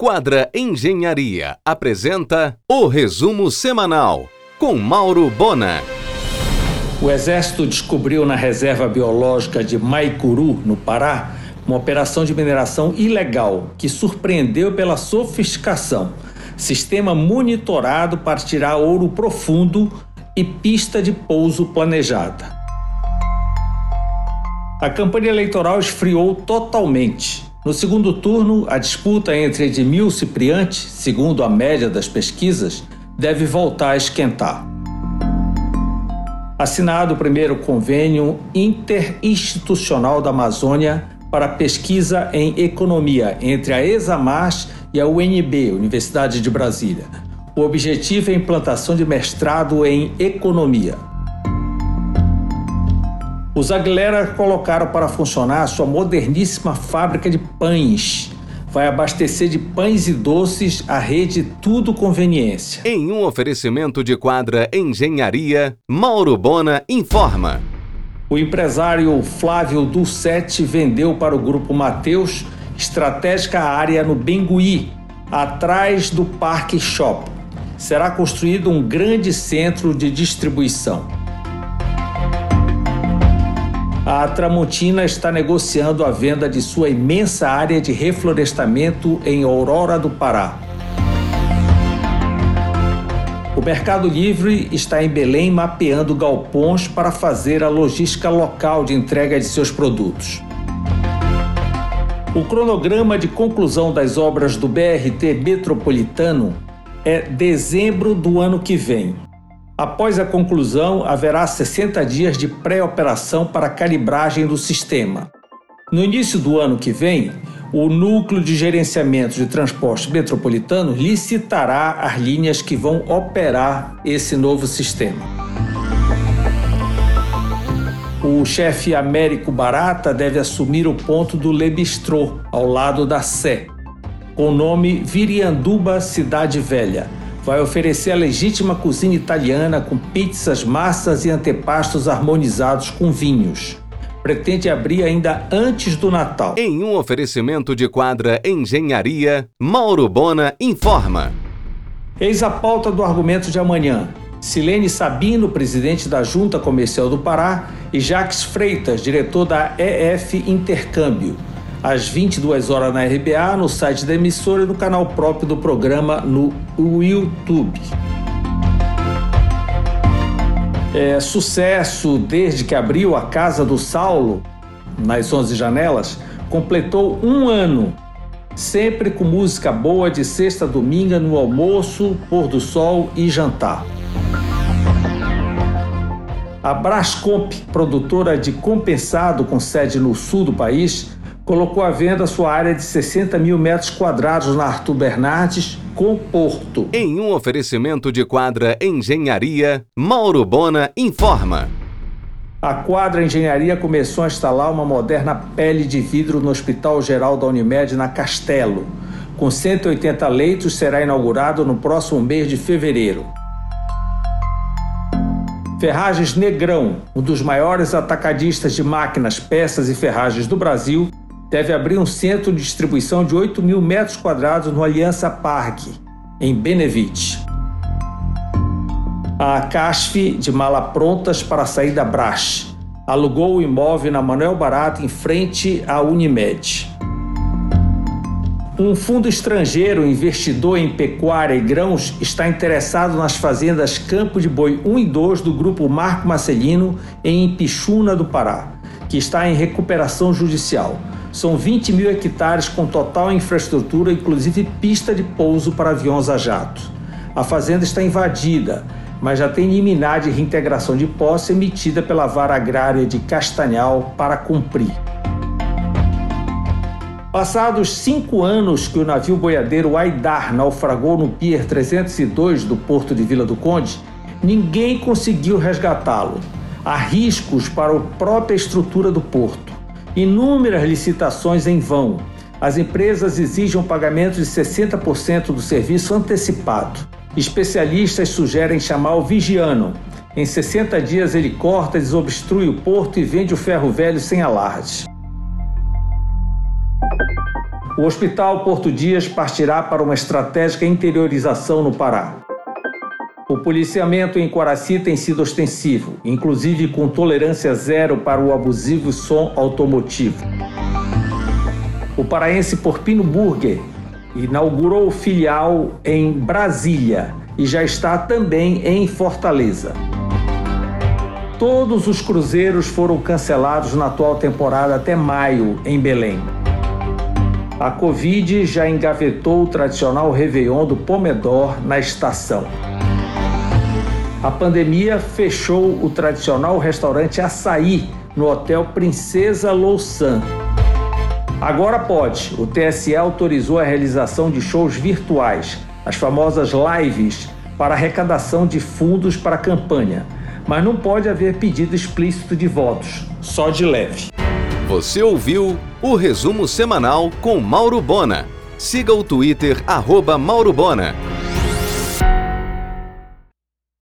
Quadra Engenharia apresenta o resumo semanal com Mauro Bona. O Exército descobriu na reserva biológica de Maicuru, no Pará, uma operação de mineração ilegal que surpreendeu pela sofisticação. Sistema monitorado para tirar ouro profundo e pista de pouso planejada. A campanha eleitoral esfriou totalmente. No segundo turno, a disputa entre Edmil Cipriante, segundo a média das pesquisas, deve voltar a esquentar. Assinado o primeiro convênio interinstitucional da Amazônia para pesquisa em economia entre a ESAMAS e a UNB, Universidade de Brasília. O objetivo é a implantação de mestrado em economia. Os Aguilera colocaram para funcionar sua moderníssima fábrica de pães. Vai abastecer de pães e doces a rede Tudo Conveniência. Em um oferecimento de quadra Engenharia, Mauro Bona informa. O empresário Flávio Dulcete vendeu para o grupo Mateus estratégica área no Bengui, atrás do Parque Shop. Será construído um grande centro de distribuição. A Tramontina está negociando a venda de sua imensa área de reflorestamento em Aurora do Pará. O Mercado Livre está em Belém mapeando galpões para fazer a logística local de entrega de seus produtos. O cronograma de conclusão das obras do BRT metropolitano é dezembro do ano que vem. Após a conclusão, haverá 60 dias de pré-operação para calibragem do sistema. No início do ano que vem, o Núcleo de Gerenciamento de Transporte Metropolitano licitará as linhas que vão operar esse novo sistema. O chefe Américo Barata deve assumir o ponto do Le Bistrô, ao lado da Sé, com o nome Virianduba Cidade Velha vai oferecer a legítima cozinha italiana com pizzas, massas e antepastos harmonizados com vinhos. Pretende abrir ainda antes do Natal. Em um oferecimento de quadra Engenharia, Mauro Bona informa. Eis a pauta do argumento de amanhã. Silene Sabino, presidente da Junta Comercial do Pará, e Jacques Freitas, diretor da EF Intercâmbio às 22 horas na RBA, no site da emissora e no canal próprio do programa no YouTube. É, sucesso desde que abriu a Casa do Saulo, nas 11 janelas, completou um ano, sempre com música boa de sexta a domingo no almoço, pôr do sol e jantar. A Brascomp, produtora de compensado com sede no sul do país, colocou à venda sua área de 60 mil metros quadrados na Arthur Bernardes, com Porto. Em um oferecimento de quadra Engenharia, Mauro Bona informa. A quadra Engenharia começou a instalar uma moderna pele de vidro no Hospital Geral da Unimed, na Castelo. Com 180 leitos, será inaugurado no próximo mês de fevereiro. Ferragens Negrão, um dos maiores atacadistas de máquinas, peças e ferragens do Brasil, deve abrir um centro de distribuição de 8 mil metros quadrados no Aliança Parque, em Benevite. A CASF de mala prontas para sair da Brás alugou o imóvel na Manuel Barato em frente à Unimed. Um fundo estrangeiro investidor em pecuária e grãos está interessado nas fazendas Campo de Boi 1 e 2 do grupo Marco Marcelino em Pixuna do Pará, que está em recuperação judicial. São 20 mil hectares com total infraestrutura, inclusive pista de pouso para aviões a jato. A fazenda está invadida, mas já tem liminar de reintegração de posse emitida pela vara agrária de Castanhal para cumprir. Passados cinco anos que o navio boiadeiro Aidar naufragou no Pier 302 do porto de Vila do Conde, ninguém conseguiu resgatá-lo. Há riscos para a própria estrutura do porto inúmeras licitações em vão. As empresas exigem um pagamento de 60% do serviço antecipado. Especialistas sugerem chamar o vigiano. Em 60 dias ele corta, desobstrui o porto e vende o ferro velho sem alarde. O Hospital Porto Dias partirá para uma estratégica interiorização no Pará. O policiamento em Coraci tem sido ostensivo, inclusive com tolerância zero para o abusivo som automotivo. O paraense Porpino Burger inaugurou filial em Brasília e já está também em Fortaleza. Todos os cruzeiros foram cancelados na atual temporada até maio em Belém. A Covid já engavetou o tradicional Réveillon do Pomedor na estação. A pandemia fechou o tradicional restaurante Açaí no Hotel Princesa Louçã. Agora pode. O TSE autorizou a realização de shows virtuais, as famosas lives, para arrecadação de fundos para a campanha. Mas não pode haver pedido explícito de votos, só de leve. Você ouviu o resumo semanal com Mauro Bona. Siga o Twitter, arroba Mauro Bona.